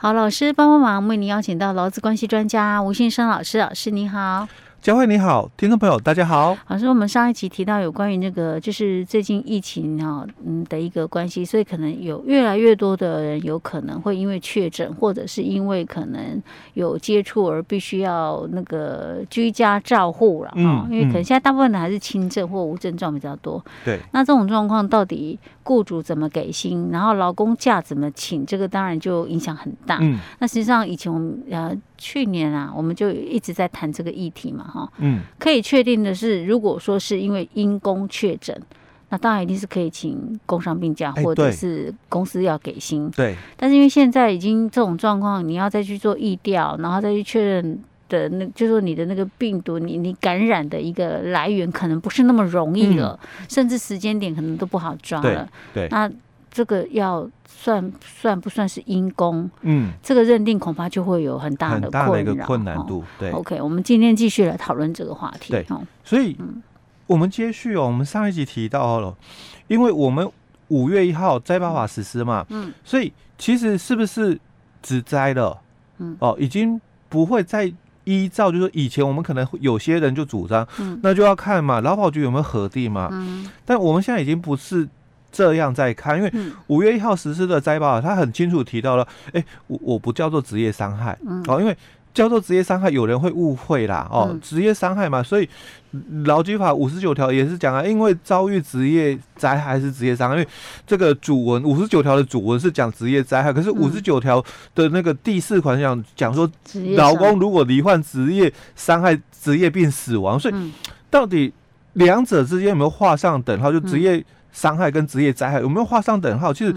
好，老师帮帮忙，为您邀请到劳资关系专家吴先生老师，老师您好。佳慧你好，听众朋友大家好。老师，我们上一集提到有关于那个，就是最近疫情哈，嗯的一个关系，所以可能有越来越多的人有可能会因为确诊，或者是因为可能有接触而必须要那个居家照护了哈。因为可能现在大部分的还是轻症或无症状比较多。对。那这种状况到底雇主怎么给薪，然后劳工假怎么请，这个当然就影响很大。嗯。那实际上以前我们呃。去年啊，我们就一直在谈这个议题嘛，哈，嗯，可以确定的是，如果说是因为因公确诊，那当然一定是可以请工伤病假，或者是公司要给薪，对。但是因为现在已经这种状况，你要再去做疫调，然后再去确认的那，就是说你的那个病毒，你你感染的一个来源可能不是那么容易了，甚至时间点可能都不好抓了，对。那这个要算算不算是因公？嗯，这个认定恐怕就会有很大的困，很大的一个困难度。对，OK，我们今天继续来讨论这个话题。对，所以，我们接续哦，我们上一集提到了，因为我们五月一号灾保法实施嘛，嗯，所以其实是不是只灾了？嗯，哦，已经不会再依照，就是说以前我们可能有些人就主张，嗯，那就要看嘛，劳保局有没有核定嘛，嗯，但我们现在已经不是。这样再看，因为五月一号实施的灾保，他很清楚提到了，哎，我我不叫做职业伤害，哦，因为叫做职业伤害，有人会误会啦，哦，职业伤害嘛，所以劳基法五十九条也是讲啊，因为遭遇职业灾害是职业伤害，因为这个主文五十九条的主文是讲职业灾害，可是五十九条的那个第四款讲讲说，劳工如果罹患职业伤害、职业病死亡，所以到底两者之间有没有画上等号？就职业。伤害跟职业灾害有没有画上等号？其实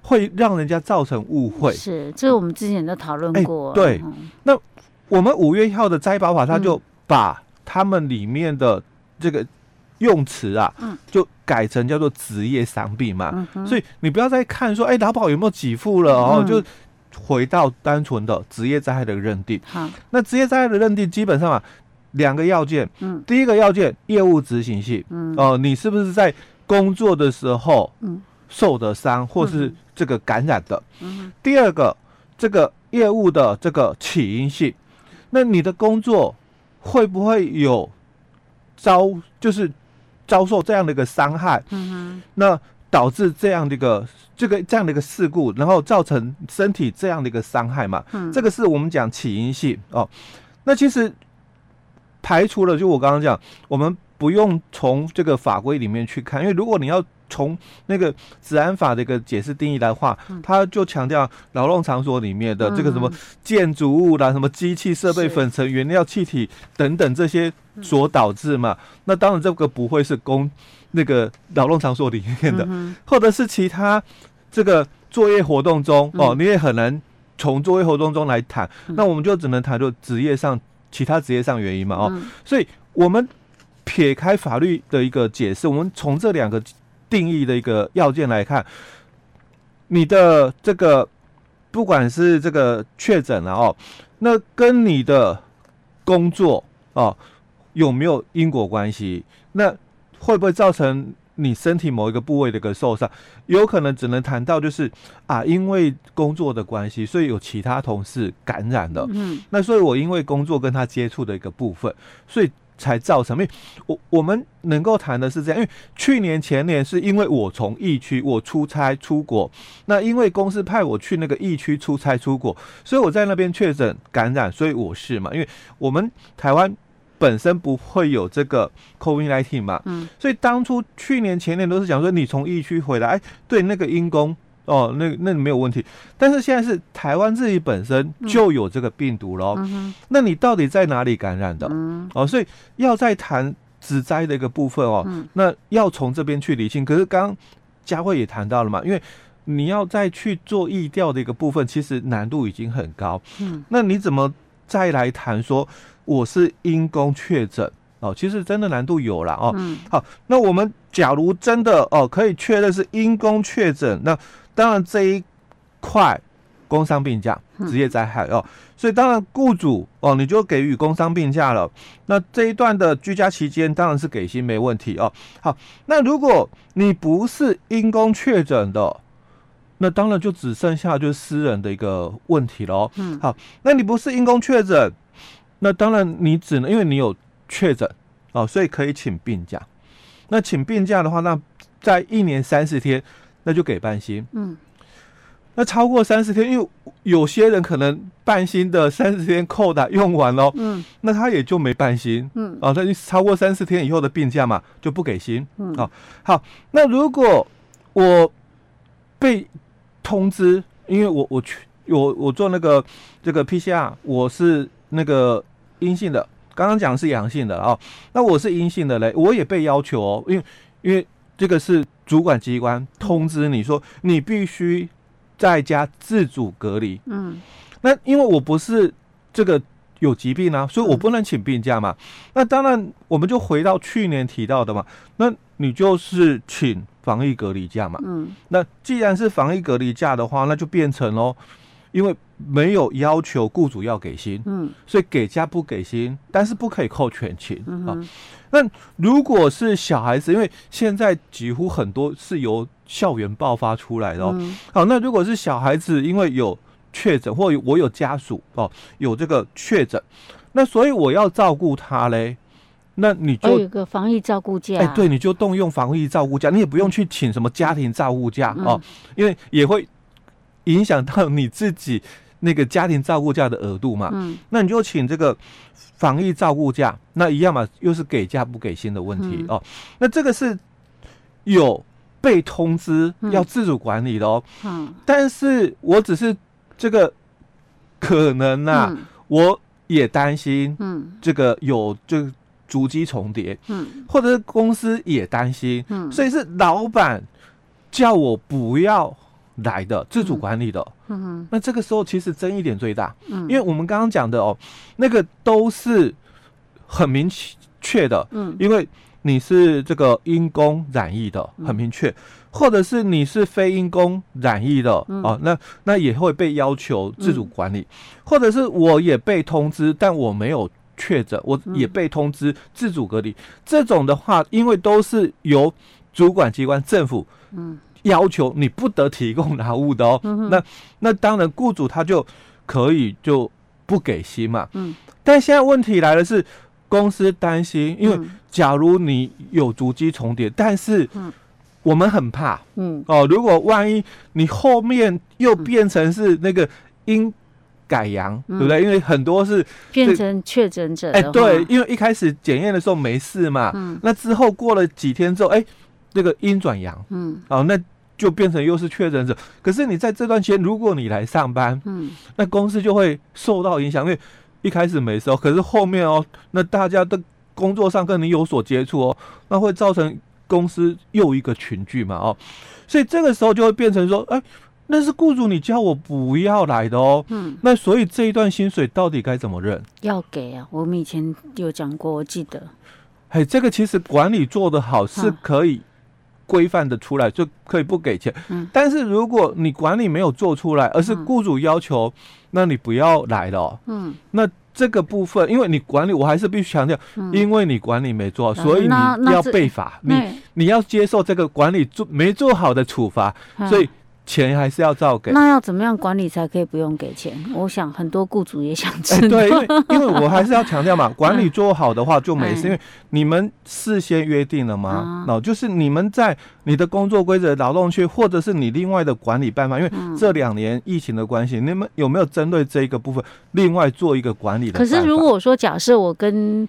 会让人家造成误会。是，这是我们之前都讨论过。欸、对，那我们五月一号的摘保法，他就把他们里面的这个用词啊，就改成叫做职业伤病嘛。所以你不要再看说，哎、欸，劳保有没有给付了哦？就回到单纯的职业灾害的认定。好，那职业灾害的认定基本上啊，两个要件。嗯，第一个要件，业务执行性。嗯，哦，你是不是在工作的时候，受的伤或是这个感染的。第二个，这个业务的这个起因性，那你的工作会不会有遭，就是遭受这样的一个伤害？那导致这样的一个这个这样的一个事故，然后造成身体这样的一个伤害嘛？这个是我们讲起因性哦。那其实排除了，就我刚刚讲，我们。不用从这个法规里面去看，因为如果你要从那个治安法的一个解释定义来话，它就强调劳动场所里面的这个什么建筑物啦、什么机器设备、粉尘、原料、气体等等这些所导致嘛。那当然这个不会是工那个劳动场所里面的，或者是其他这个作业活动中哦，你也很难从作业活动中来谈。那我们就只能谈就职业上其他职业上原因嘛哦，所以我们。撇开法律的一个解释，我们从这两个定义的一个要件来看，你的这个不管是这个确诊了哦，那跟你的工作哦有没有因果关系？那会不会造成你身体某一个部位的一个受伤？有可能只能谈到就是啊，因为工作的关系，所以有其他同事感染了。嗯，那所以我因为工作跟他接触的一个部分，所以。才造成，因为我我们能够谈的是这样，因为去年前年是因为我从疫区我出差出国，那因为公司派我去那个疫区出差出国，所以我在那边确诊感染，所以我是嘛，因为我们台湾本身不会有这个 COVID-19 嘛，嗯，所以当初去年前年都是讲说你从疫区回来，哎，对那个因公。哦，那那没有问题，但是现在是台湾自己本身就有这个病毒喽。那你到底在哪里感染的？嗯、哦，所以要再谈职灾的一个部分哦，嗯、那要从这边去理清。可是刚刚佳慧也谈到了嘛，因为你要再去做疫调的一个部分，其实难度已经很高。嗯，那你怎么再来谈说我是因公确诊？哦，其实真的难度有了哦。嗯，好，那我们假如真的哦可以确认是因公确诊，那当然这一块工伤病假、职业灾害哦，所以当然雇主哦，你就给予工伤病假了。那这一段的居家期间当然是给薪没问题哦。好，那如果你不是因公确诊的，那当然就只剩下就是私人的一个问题喽。嗯，好，那你不是因公确诊，那当然你只能因为你有确诊哦，所以可以请病假。那请病假的话，那在一年三十天，那就给半薪。嗯。那超过三十天，因为有些人可能半薪的三十天扣打用完了，嗯，那他也就没半薪，嗯，啊，那你超过三十天以后的病假嘛，就不给薪，嗯，好，好，那如果我被通知，因为我我去我我做那个这个 PCR，我是那个阴性的，刚刚讲的是阳性的啊，那我是阴性的嘞，我也被要求哦，因为因为这个是主管机关通知你说你必须。在家自主隔离，嗯，那因为我不是这个有疾病啊，所以我不能请病假嘛。嗯、那当然，我们就回到去年提到的嘛，那你就是请防疫隔离假嘛。嗯，那既然是防疫隔离假的话，那就变成喽，因为没有要求雇主要给薪，嗯，所以给加不给薪，但是不可以扣全勤啊。那如果是小孩子，因为现在几乎很多是由校园爆发出来的哦，嗯、好，那如果是小孩子，因为有确诊，或我有家属哦，有这个确诊，那所以我要照顾他嘞，那你就有个防疫照顾假，哎，对，你就动用防疫照顾假，你也不用去请什么家庭照顾假、嗯、哦，因为也会影响到你自己那个家庭照顾假的额度嘛，嗯，那你就请这个防疫照顾假，那一样嘛，又是给假不给薪的问题、嗯、哦，那这个是有。被通知要自主管理的哦，嗯，但是我只是这个可能呐、啊，嗯、我也担心，嗯，这个有这个足迹重叠，嗯，或者是公司也担心，嗯，所以是老板叫我不要来的自主管理的，嗯嗯，那这个时候其实争议点最大，嗯，因为我们刚刚讲的哦，那个都是很明确的，嗯，因为。你是这个因公染疫的，很明确，或者是你是非因公染疫的，哦，那那也会被要求自主管理，或者是我也被通知，但我没有确诊，我也被通知自主隔离。这种的话，因为都是由主管机关政府，要求你不得提供劳务的哦，那那当然雇主他就可以就不给薪嘛，嗯。但现在问题来了是。公司担心，因为假如你有足迹重叠，但是我们很怕，嗯。哦，如果万一你后面又变成是那个阴改阳，对不对？因为很多是变成确诊者，哎，对，因为一开始检验的时候没事嘛，嗯，那之后过了几天之后，哎，那个阴转阳，嗯，哦，那就变成又是确诊者。可是你在这段时间，如果你来上班，嗯，那公司就会受到影响，因为。一开始没事哦，可是后面哦，那大家的工作上跟你有所接触哦，那会造成公司又一个群聚嘛哦，所以这个时候就会变成说，哎，那是雇主你叫我不要来的哦，嗯，那所以这一段薪水到底该怎么认？要给啊，我们以前有讲过，我记得，哎，这个其实管理做得好是可以规范的出来，就可以不给钱，嗯，但是如果你管理没有做出来，而是雇主要求。那你不要来了，喔，嗯，那这个部分，因为你管理，我还是必须强调，嗯，因为你管理没做好，所以你要被罚，你你要接受这个管理做没做好的处罚，所以。钱还是要照给，那要怎么样管理才可以不用给钱？我想很多雇主也想知道。欸、对，因为 因为我还是要强调嘛，管理做好的话就没事，因为你们事先约定了吗？那、嗯、就是你们在你的工作规则、劳动区，或者是你另外的管理办法，因为这两年疫情的关系，你们有没有针对这一个部分另外做一个管理的？可是如果说假设我跟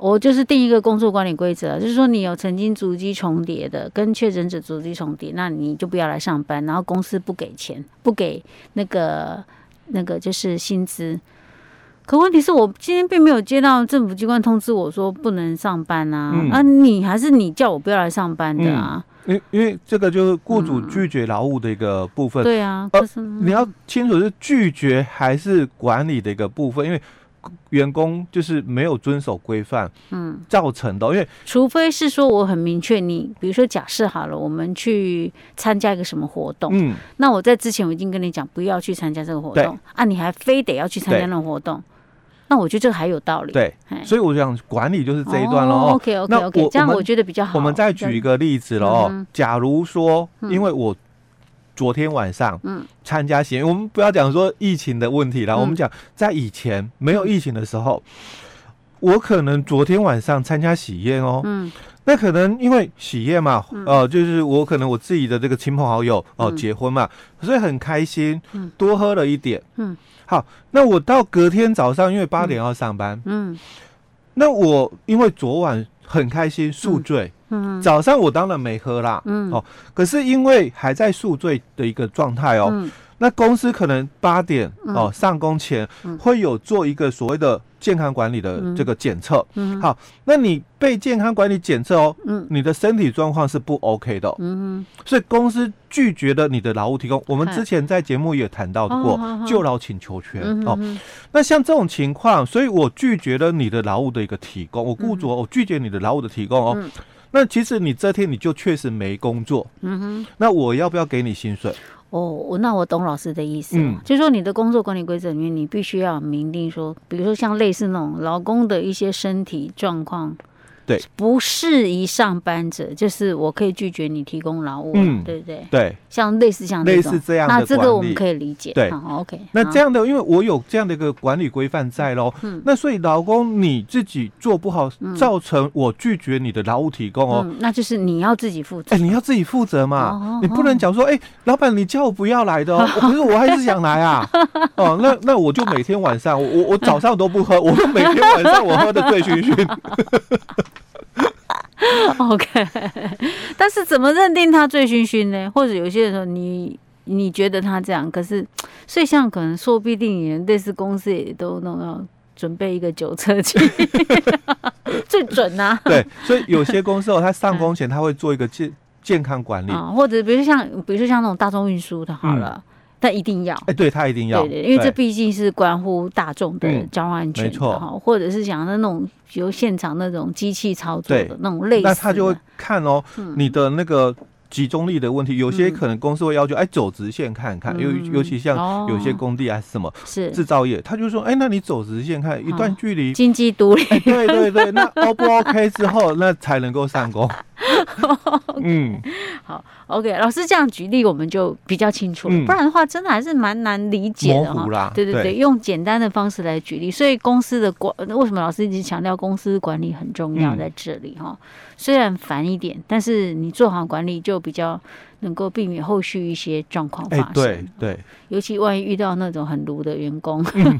我就是定一个工作管理规则，就是说你有曾经足迹重叠的，跟确诊者足迹重叠，那你就不要来上班，然后公司不给钱，不给那个那个就是薪资。可问题是我今天并没有接到政府机关通知我说不能上班啊，嗯、啊，你还是你叫我不要来上班的啊？因、嗯、因为这个就是雇主拒绝劳务的一个部分。嗯、对啊，可是你要清楚是拒绝还是管理的一个部分，因为。员工就是没有遵守规范，嗯，造成的。因为除非是说我很明确，你比如说假设好了，我们去参加一个什么活动，嗯，那我在之前我已经跟你讲不要去参加这个活动，啊，你还非得要去参加那个活动，那我觉得这个还有道理。对，所以我想管理就是这一段喽。哦、OK OK OK，这样我觉得比较好。我们再举一个例子喽。嗯、假如说，因为我昨天晚上嗯。参加喜宴，我们不要讲说疫情的问题啦，我们讲在以前没有疫情的时候，我可能昨天晚上参加喜宴哦，嗯。那可能因为喜宴嘛，哦、呃，就是我可能我自己的这个亲朋好友哦、呃、结婚嘛，所以很开心，多喝了一点，嗯，好，那我到隔天早上，因为八点要上班，嗯，那我因为昨晚很开心宿醉，嗯，早上我当然没喝啦，嗯，哦，可是因为还在宿醉的一个状态哦。那公司可能八点哦上工前会有做一个所谓的健康管理的这个检测，嗯，好，那你被健康管理检测哦，嗯，你的身体状况是不 OK 的，嗯，所以公司拒绝了你的劳务提供。我们之前在节目也谈到过就劳请求权哦，那像这种情况，所以我拒绝了你的劳务的一个提供，我雇主我拒绝你的劳务的提供哦，那其实你这天你就确实没工作，嗯哼，那我要不要给你薪水？哦，我那我懂老师的意思，嗯，就是说你的工作管理规则里面，你必须要明定说，比如说像类似那种劳工的一些身体状况。对，不适宜上班者，就是我可以拒绝你提供劳务，嗯，对不对？对，像类似像类似这样的，那这个我们可以理解。对，OK。那这样的，因为我有这样的一个管理规范在喽，嗯，那所以劳工你自己做不好，造成我拒绝你的劳务提供哦，那就是你要自己负责。哎，你要自己负责嘛，你不能讲说，哎，老板你叫我不要来的哦，可是我还是想来啊，哦，那那我就每天晚上，我我早上都不喝，我每天晚上我喝的醉醺醺。OK，但是怎么认定他醉醺醺呢？或者有些人说你你觉得他这样，可是所以像可能说不定也类似公司也都弄要准备一个酒测器，最准啊。对，所以有些 公司哦，他上工前他会做一个健健康管理啊，或者比如像比如说像那种大众运输的，好了。嗯但一定要，哎，对他一定要，对对，因为这毕竟是关乎大众的交通安全，没错，或者是讲的那种比如现场那种机器操作的那种类似，那他就会看哦，你的那个集中力的问题，有些可能公司会要求，哎，走直线看看，尤尤其像有些工地还是什么是。制造业，他就说，哎，那你走直线看一段距离，经济独立，对对对，那 O 不 OK 之后，那才能够上工。嗯，好，OK，老师这样举例我们就比较清楚了，嗯、不然的话真的还是蛮难理解的哈。对对对，对用简单的方式来举例，所以公司的管为什么老师一直强调公司管理很重要在这里哈？嗯、虽然烦一点，但是你做好管理就比较。能够避免后续一些状况发生，欸、对对，尤其万一遇到那种很卢的员工，嗯、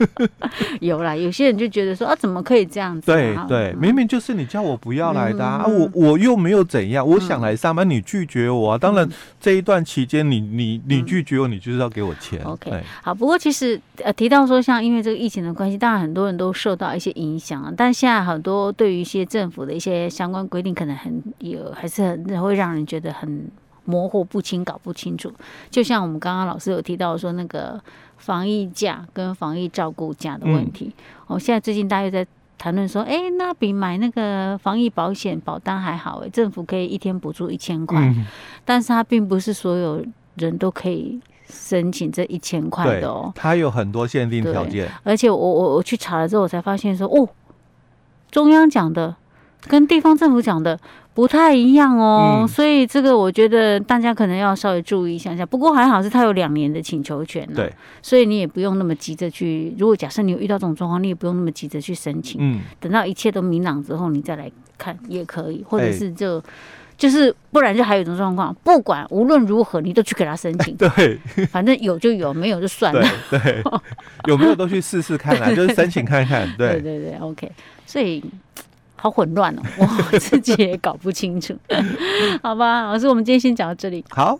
有啦，有些人就觉得说啊，怎么可以这样子？对对，明明就是你叫我不要来的啊，嗯、啊我我又没有怎样，我想来上班，你拒绝我啊。当然这一段期间，你你你拒绝我，你就是要给我钱。OK，好。不过其实呃提到说，像因为这个疫情的关系，当然很多人都受到一些影响啊。但现在很多对于一些政府的一些相关规定，可能很有，还是很会让人觉得很。模糊不清，搞不清楚。就像我们刚刚老师有提到说，那个防疫假跟防疫照顾假的问题。我、嗯哦、现在最近大家又在谈论说，哎、欸，那比买那个防疫保险保单还好，哎，政府可以一天补助一千块，嗯、但是它并不是所有人都可以申请这一千块的哦，它有很多限定条件。而且我我我去查了之后，我才发现说，哦，中央讲的跟地方政府讲的。不太一样哦，嗯、所以这个我觉得大家可能要稍微注意一下下。不过还好是他有两年的请求权呢，对，所以你也不用那么急着去。如果假设你有遇到这种状况，你也不用那么急着去申请，嗯，等到一切都明朗之后，你再来看也可以，或者是就、欸、就是不然就还有一种状况，不管无论如何你都去给他申请，对，反正有就有，没有就算了，对，对，有没有都去试试看啊，就是申请看看，对，对对对，OK，所以。好混乱哦，我 自己也搞不清楚。好吧，老师，我们今天先讲到这里。好。